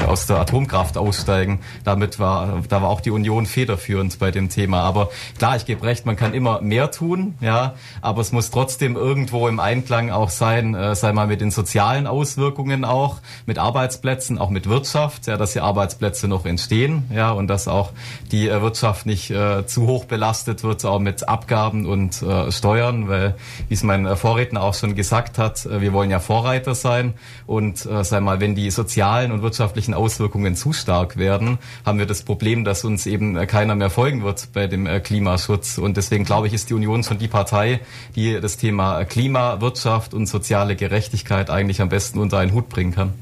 aus der Atomkraft aussteigen. Damit war, da war auch die Union federführend bei dem Thema. Aber klar, ich gebe recht, man kann immer mehr tun, ja, aber es muss trotzdem irgendwo im Einklang auch sein, äh, sei mal mit den sozialen Auswirkungen auch, mit Arbeitsplätzen, auch mit Wirtschaft, ja, dass hier Arbeitsplätze noch entstehen, ja, und dass auch die äh, Wirtschaft nicht äh, zu hoch belastet wird, auch mit Abgaben und äh, Steuern, weil, wie es mein äh, Vorredner auch schon gesagt hat, äh, wir wollen ja Vorreiter sein und äh, sei mal, wenn die sozialen und wirtschaftlichen Auswirkungen zu stark werden, haben wir das Problem, dass uns eben äh, keiner mehr folgen wird bei dem äh, Klimaschutz. Und deswegen glaube ich, ist die Union schon die Partei, die das Thema Klima, Wirtschaft und soziale Gerechtigkeit eigentlich am besten unter einen Hut bringen kann.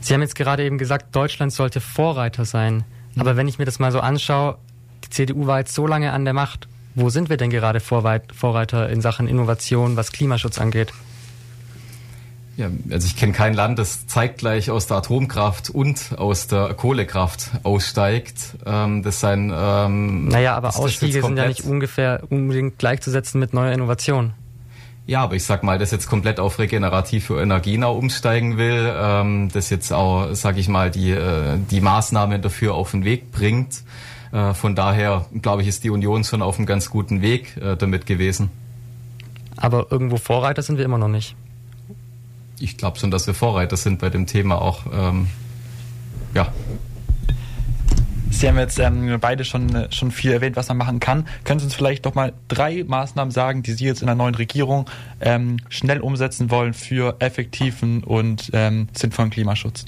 Sie haben jetzt gerade eben gesagt, Deutschland sollte Vorreiter sein. Aber wenn ich mir das mal so anschaue, die CDU war jetzt so lange an der Macht. Wo sind wir denn gerade Vorreiter in Sachen Innovation, was Klimaschutz angeht? Ja, also ich kenne kein Land, das zeitgleich aus der Atomkraft und aus der Kohlekraft aussteigt. Ähm, das sein. Ähm, naja, aber Ausstiege sind ja nicht ungefähr unbedingt gleichzusetzen mit neuer Innovation. Ja, aber ich sag mal, das jetzt komplett auf regenerative Energien auch umsteigen will, ähm, das jetzt auch, sag ich mal, die, äh, die Maßnahmen dafür auf den Weg bringt. Äh, von daher, glaube ich, ist die Union schon auf einem ganz guten Weg äh, damit gewesen. Aber irgendwo Vorreiter sind wir immer noch nicht ich glaube schon, dass wir Vorreiter sind bei dem Thema auch. Ähm, ja. Sie haben jetzt ähm, beide schon, schon viel erwähnt, was man machen kann. Können Sie uns vielleicht doch mal drei Maßnahmen sagen, die Sie jetzt in der neuen Regierung ähm, schnell umsetzen wollen für effektiven und ähm, sinnvollen Klimaschutz?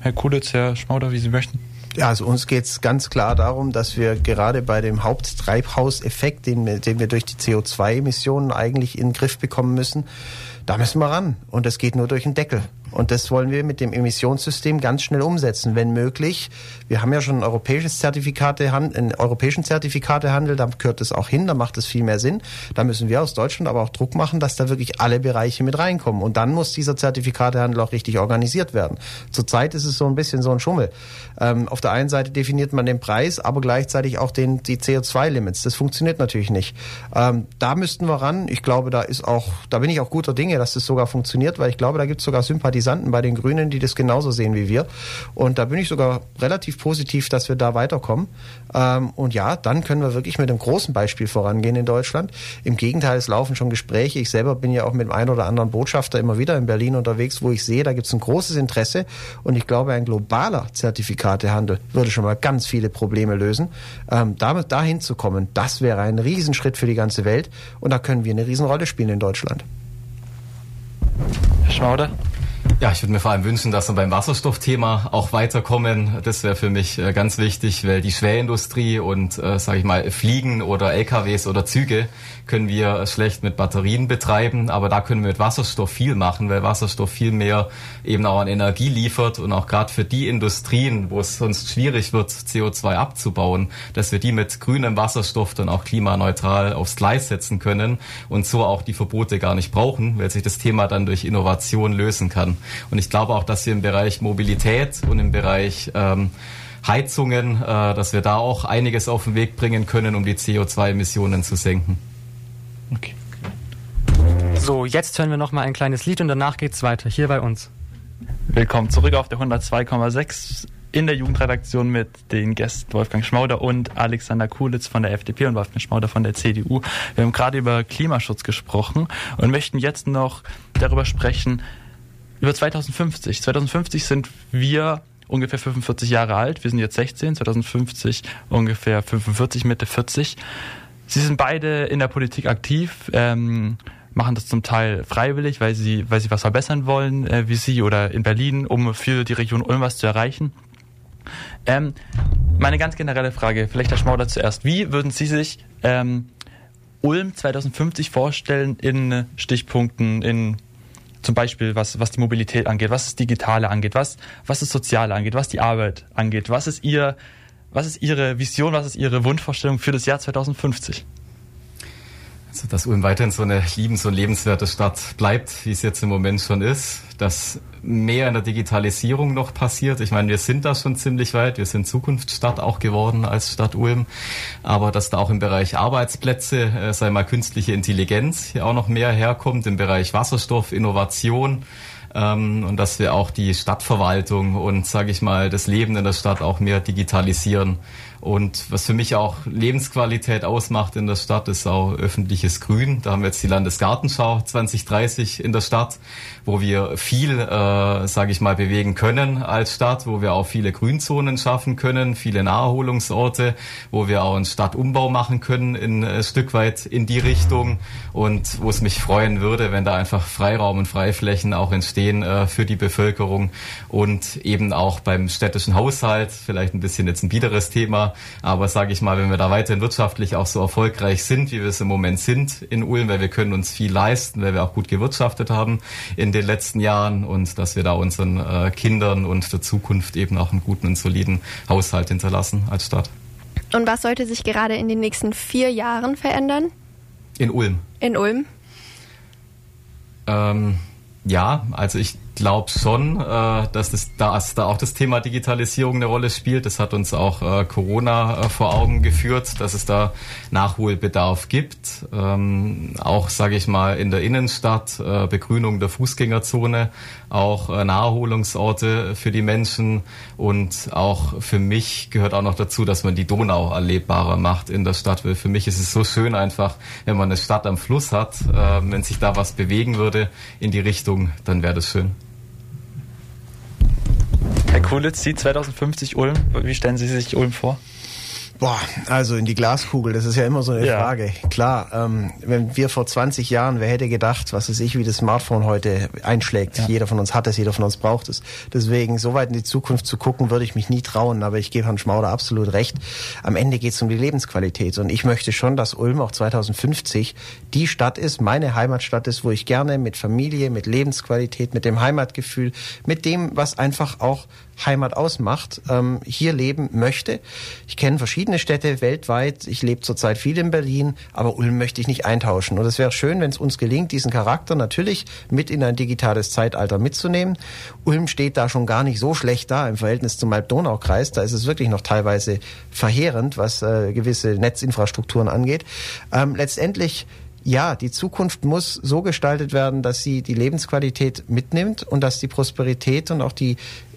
Herr Kulitz, Herr Schmauder, wie Sie möchten. Ja, also uns geht es ganz klar darum, dass wir gerade bei dem Haupttreibhauseffekt, den den wir durch die CO2-Emissionen eigentlich in den Griff bekommen müssen, da müssen wir ran. Und das geht nur durch den Deckel. Und das wollen wir mit dem Emissionssystem ganz schnell umsetzen, wenn möglich. Wir haben ja schon ein europäisches Zertifikate, einen europäischen Zertifikatehandel, da gehört es auch hin, da macht es viel mehr Sinn. Da müssen wir aus Deutschland aber auch Druck machen, dass da wirklich alle Bereiche mit reinkommen. Und dann muss dieser Zertifikatehandel auch richtig organisiert werden. Zurzeit ist es so ein bisschen so ein Schummel. Ähm, auf der einen Seite definiert man den Preis, aber gleichzeitig auch den, die CO2-Limits. Das funktioniert natürlich nicht. Ähm, da müssten wir ran. Ich glaube, da ist auch, da bin ich auch guter Dinge dass das sogar funktioniert, weil ich glaube, da gibt es sogar Sympathisanten bei den Grünen, die das genauso sehen wie wir. Und da bin ich sogar relativ positiv, dass wir da weiterkommen. Ähm, und ja, dann können wir wirklich mit einem großen Beispiel vorangehen in Deutschland. Im Gegenteil, es laufen schon Gespräche. Ich selber bin ja auch mit dem einen oder anderen Botschafter immer wieder in Berlin unterwegs, wo ich sehe, da gibt es ein großes Interesse. Und ich glaube, ein globaler Zertifikatehandel würde schon mal ganz viele Probleme lösen. Ähm, damit dahin zu kommen, das wäre ein Riesenschritt für die ganze Welt. Und da können wir eine Riesenrolle spielen in Deutschland. Herr Schmauder? Ja, ich würde mir vor allem wünschen, dass wir beim Wasserstoffthema auch weiterkommen. Das wäre für mich äh, ganz wichtig, weil die Schwerindustrie und, äh, sage ich mal, Fliegen oder LKWs oder Züge können wir schlecht mit Batterien betreiben, aber da können wir mit Wasserstoff viel machen, weil Wasserstoff viel mehr eben auch an Energie liefert und auch gerade für die Industrien, wo es sonst schwierig wird, CO2 abzubauen, dass wir die mit grünem Wasserstoff dann auch klimaneutral aufs Gleis setzen können und so auch die Verbote gar nicht brauchen, weil sich das Thema dann durch Innovation lösen kann. Und ich glaube auch, dass wir im Bereich Mobilität und im Bereich ähm, Heizungen, äh, dass wir da auch einiges auf den Weg bringen können, um die CO2-Emissionen zu senken. Okay. So, jetzt hören wir noch mal ein kleines Lied und danach geht's weiter hier bei uns. Willkommen zurück auf der 102,6 in der Jugendredaktion mit den Gästen Wolfgang Schmauder und Alexander Kulitz von der FDP und Wolfgang Schmauder von der CDU. Wir haben gerade über Klimaschutz gesprochen und möchten jetzt noch darüber sprechen, über 2050. 2050 sind wir ungefähr 45 Jahre alt. Wir sind jetzt 16, 2050 ungefähr 45, Mitte 40. Sie sind beide in der Politik aktiv, ähm, machen das zum Teil freiwillig, weil sie, weil sie was verbessern wollen, äh, wie Sie oder in Berlin, um für die Region Ulm was zu erreichen. Ähm, meine ganz generelle Frage, vielleicht Herr Schmauder zuerst. Wie würden Sie sich ähm, Ulm 2050 vorstellen in Stichpunkten, in zum Beispiel was, was die Mobilität angeht, was das Digitale angeht, was, was das Soziale angeht, was die Arbeit angeht? Was ist Ihr was ist Ihre Vision, was ist Ihre Wunschvorstellung für das Jahr 2050? Also, dass Ulm weiterhin so eine liebens- und lebenswerte Stadt bleibt, wie es jetzt im Moment schon ist, dass mehr in der Digitalisierung noch passiert. Ich meine, wir sind da schon ziemlich weit. Wir sind Zukunftsstadt auch geworden als Stadt Ulm. Aber dass da auch im Bereich Arbeitsplätze, äh, sei mal künstliche Intelligenz, hier auch noch mehr herkommt, im Bereich Wasserstoff, Innovation, ähm, und dass wir auch die Stadtverwaltung und, sage ich mal, das Leben in der Stadt auch mehr digitalisieren. Und was für mich auch Lebensqualität ausmacht in der Stadt, ist auch öffentliches Grün. Da haben wir jetzt die Landesgartenschau 2030 in der Stadt, wo wir viel, äh, sage ich mal, bewegen können als Stadt, wo wir auch viele Grünzonen schaffen können, viele Naherholungsorte, wo wir auch einen Stadtumbau machen können in ein äh, Stück weit in die Richtung und wo es mich freuen würde, wenn da einfach Freiraum und Freiflächen auch entstehen äh, für die Bevölkerung und eben auch beim städtischen Haushalt, vielleicht ein bisschen jetzt ein biederes Thema, aber sage ich mal, wenn wir da weiterhin wirtschaftlich auch so erfolgreich sind, wie wir es im Moment sind in Ulm, weil wir können uns viel leisten, weil wir auch gut gewirtschaftet haben in den letzten Jahren und dass wir da unseren äh, Kindern und der Zukunft eben auch einen guten und soliden Haushalt hinterlassen als Stadt. Und was sollte sich gerade in den nächsten vier Jahren verändern? In Ulm. In Ulm. Ähm, ja, also ich glaube schon, äh, dass, das, dass da auch das Thema Digitalisierung eine Rolle spielt. Das hat uns auch äh, Corona äh, vor Augen geführt, dass es da Nachholbedarf gibt. Ähm, auch, sage ich mal, in der Innenstadt, Begrünung der Fußgängerzone, auch Naherholungsorte für die Menschen. Und auch für mich gehört auch noch dazu, dass man die Donau erlebbarer macht in der Stadt. Weil für mich ist es so schön einfach, wenn man eine Stadt am Fluss hat, wenn sich da was bewegen würde in die Richtung, dann wäre das schön. Herr Kulitz, Sie 2050 Ulm, wie stellen Sie sich Ulm vor? Boah, also in die Glaskugel, das ist ja immer so eine ja. Frage. Klar, ähm, wenn wir vor 20 Jahren, wer hätte gedacht, was ist ich, wie das Smartphone heute einschlägt. Ja. Jeder von uns hat es, jeder von uns braucht es. Deswegen, so weit in die Zukunft zu gucken, würde ich mich nie trauen. Aber ich gebe Herrn Schmauder absolut recht. Am Ende geht es um die Lebensqualität. Und ich möchte schon, dass Ulm auch 2050 die Stadt ist, meine Heimatstadt ist, wo ich gerne mit Familie, mit Lebensqualität, mit dem Heimatgefühl, mit dem, was einfach auch Heimat ausmacht, ähm, hier leben möchte. Ich kenne verschiedene Städte weltweit. Ich lebe zurzeit viel in Berlin, aber Ulm möchte ich nicht eintauschen. Und es wäre schön, wenn es uns gelingt, diesen Charakter natürlich mit in ein digitales Zeitalter mitzunehmen. Ulm steht da schon gar nicht so schlecht da im Verhältnis zum Alb-Donau-Kreis. Da ist es wirklich noch teilweise verheerend, was äh, gewisse Netzinfrastrukturen angeht. Ähm, letztendlich ja, die Zukunft muss so gestaltet werden, dass sie die Lebensqualität mitnimmt und dass die Prosperität und auch die,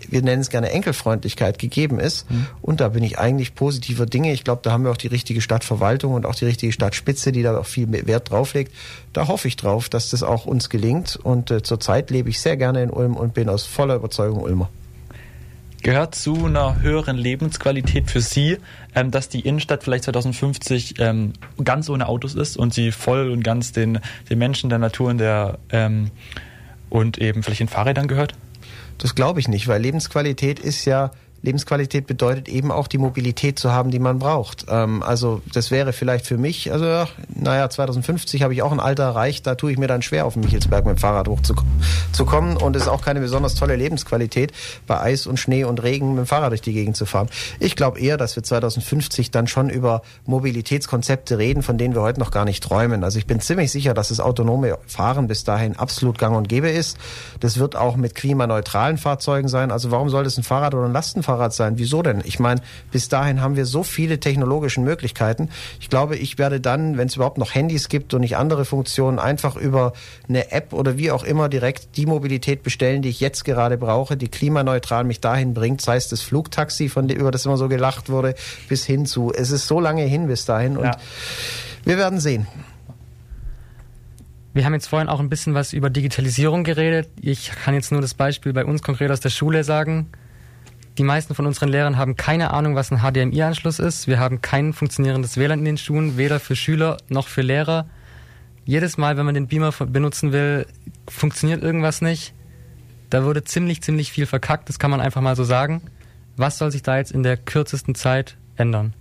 wir nennen es gerne Enkelfreundlichkeit gegeben ist. Mhm. Und da bin ich eigentlich positiver Dinge. Ich glaube, da haben wir auch die richtige Stadtverwaltung und auch die richtige Stadtspitze, die da auch viel Wert drauflegt. Da hoffe ich drauf, dass das auch uns gelingt. Und äh, zurzeit lebe ich sehr gerne in Ulm und bin aus voller Überzeugung Ulmer gehört zu einer höheren Lebensqualität für Sie, ähm, dass die Innenstadt vielleicht 2050 ähm, ganz ohne Autos ist und sie voll und ganz den, den Menschen, der Natur und der ähm, und eben vielleicht den Fahrrädern gehört? Das glaube ich nicht, weil Lebensqualität ist ja Lebensqualität bedeutet eben auch die Mobilität zu haben, die man braucht. Ähm, also das wäre vielleicht für mich, also naja, 2050 habe ich auch ein Alter erreicht, da tue ich mir dann schwer auf den Michelsberg mit dem Fahrrad hochzukommen und es ist auch keine besonders tolle Lebensqualität, bei Eis und Schnee und Regen mit dem Fahrrad durch die Gegend zu fahren. Ich glaube eher, dass wir 2050 dann schon über Mobilitätskonzepte reden, von denen wir heute noch gar nicht träumen. Also ich bin ziemlich sicher, dass das autonome Fahren bis dahin absolut gang und gäbe ist. Das wird auch mit klimaneutralen Fahrzeugen sein. Also warum soll das ein Fahrrad oder ein Lastenfahrrad Fahrrad sein. Wieso denn? Ich meine, bis dahin haben wir so viele technologische Möglichkeiten. Ich glaube, ich werde dann, wenn es überhaupt noch Handys gibt und nicht andere Funktionen, einfach über eine App oder wie auch immer direkt die Mobilität bestellen, die ich jetzt gerade brauche, die klimaneutral mich dahin bringt, sei es das Flugtaxi, von dem, über das immer so gelacht wurde, bis hin zu, es ist so lange hin bis dahin und ja. wir werden sehen. Wir haben jetzt vorhin auch ein bisschen was über Digitalisierung geredet. Ich kann jetzt nur das Beispiel bei uns konkret aus der Schule sagen. Die meisten von unseren Lehrern haben keine Ahnung, was ein HDMI-Anschluss ist. Wir haben kein funktionierendes WLAN in den Schulen, weder für Schüler noch für Lehrer. Jedes Mal, wenn man den Beamer benutzen will, funktioniert irgendwas nicht. Da wurde ziemlich, ziemlich viel verkackt, das kann man einfach mal so sagen. Was soll sich da jetzt in der kürzesten Zeit ändern?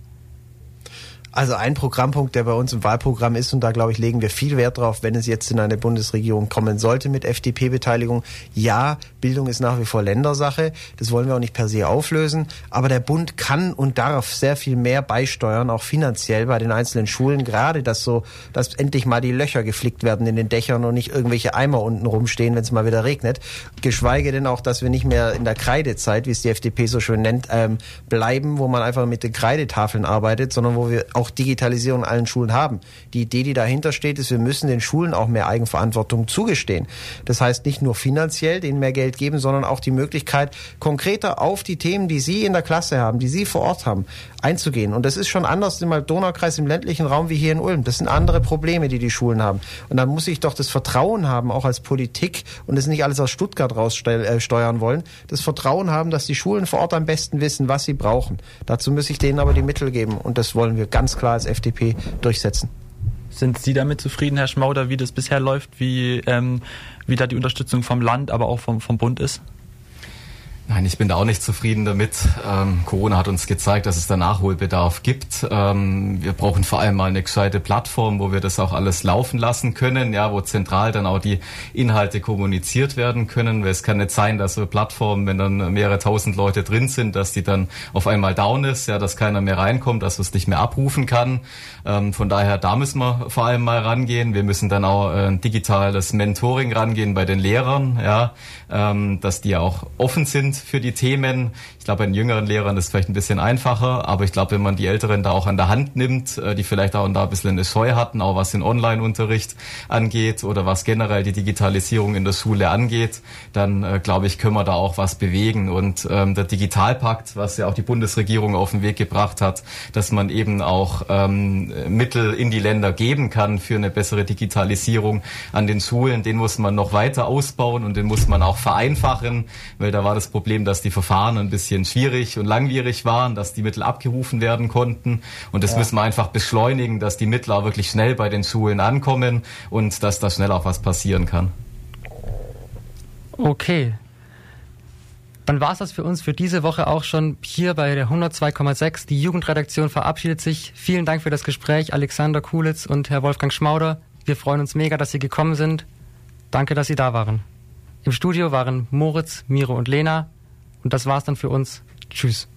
Also ein Programmpunkt, der bei uns im Wahlprogramm ist, und da glaube ich, legen wir viel Wert drauf, wenn es jetzt in eine Bundesregierung kommen sollte mit FDP-Beteiligung. Ja, Bildung ist nach wie vor Ländersache. Das wollen wir auch nicht per se auflösen. Aber der Bund kann und darf sehr viel mehr beisteuern, auch finanziell bei den einzelnen Schulen. Gerade, dass so, dass endlich mal die Löcher geflickt werden in den Dächern und nicht irgendwelche Eimer unten rumstehen, wenn es mal wieder regnet. Geschweige denn auch, dass wir nicht mehr in der Kreidezeit, wie es die FDP so schön nennt, ähm, bleiben, wo man einfach mit den Kreidetafeln arbeitet, sondern wo wir auch auch Digitalisierung in allen Schulen haben. Die Idee, die dahinter steht, ist, wir müssen den Schulen auch mehr Eigenverantwortung zugestehen. Das heißt nicht nur finanziell denen mehr Geld geben, sondern auch die Möglichkeit, konkreter auf die Themen, die Sie in der Klasse haben, die Sie vor Ort haben, einzugehen. Und das ist schon anders im Donaukreis, im ländlichen Raum wie hier in Ulm. Das sind andere Probleme, die die Schulen haben. Und da muss ich doch das Vertrauen haben, auch als Politik, und das nicht alles aus Stuttgart raussteuern äh, wollen, das Vertrauen haben, dass die Schulen vor Ort am besten wissen, was sie brauchen. Dazu muss ich denen aber die Mittel geben. Und das wollen wir ganz klar als FDP durchsetzen. Sind Sie damit zufrieden, Herr Schmauder, wie das bisher läuft, wie, ähm, wie da die Unterstützung vom Land, aber auch vom, vom Bund ist? Nein, ich bin da auch nicht zufrieden damit. Ähm, Corona hat uns gezeigt, dass es da Nachholbedarf gibt. Ähm, wir brauchen vor allem mal eine gescheite Plattform, wo wir das auch alles laufen lassen können, ja, wo zentral dann auch die Inhalte kommuniziert werden können. Weil es kann nicht sein, dass so Plattformen, wenn dann mehrere tausend Leute drin sind, dass die dann auf einmal down ist, ja, dass keiner mehr reinkommt, dass es nicht mehr abrufen kann. Ähm, von daher, da müssen wir vor allem mal rangehen. Wir müssen dann auch äh, digitales Mentoring rangehen bei den Lehrern, ja, ähm, dass die auch offen sind für die Themen. Ich glaube, bei den jüngeren Lehrern ist es vielleicht ein bisschen einfacher, aber ich glaube, wenn man die Älteren da auch an der Hand nimmt, äh, die vielleicht auch da ein bisschen eine Scheu hatten, auch was den Online-Unterricht angeht oder was generell die Digitalisierung in der Schule angeht, dann äh, glaube ich, können wir da auch was bewegen. Und ähm, der Digitalpakt, was ja auch die Bundesregierung auf den Weg gebracht hat, dass man eben auch ähm, Mittel in die Länder geben kann für eine bessere Digitalisierung an den Schulen, den muss man noch weiter ausbauen und den muss man auch vereinfachen, weil da war das Problem, dass die Verfahren ein bisschen schwierig und langwierig waren, dass die Mittel abgerufen werden konnten und das ja. müssen wir einfach beschleunigen, dass die Mittel auch wirklich schnell bei den Schulen ankommen und dass da schnell auch was passieren kann. Okay, dann war es das für uns für diese Woche auch schon hier bei der 102,6. Die Jugendredaktion verabschiedet sich. Vielen Dank für das Gespräch, Alexander Kulitz und Herr Wolfgang Schmauder. Wir freuen uns mega, dass Sie gekommen sind. Danke, dass Sie da waren. Im Studio waren Moritz, Miro und Lena. Und das war's dann für uns. Tschüss.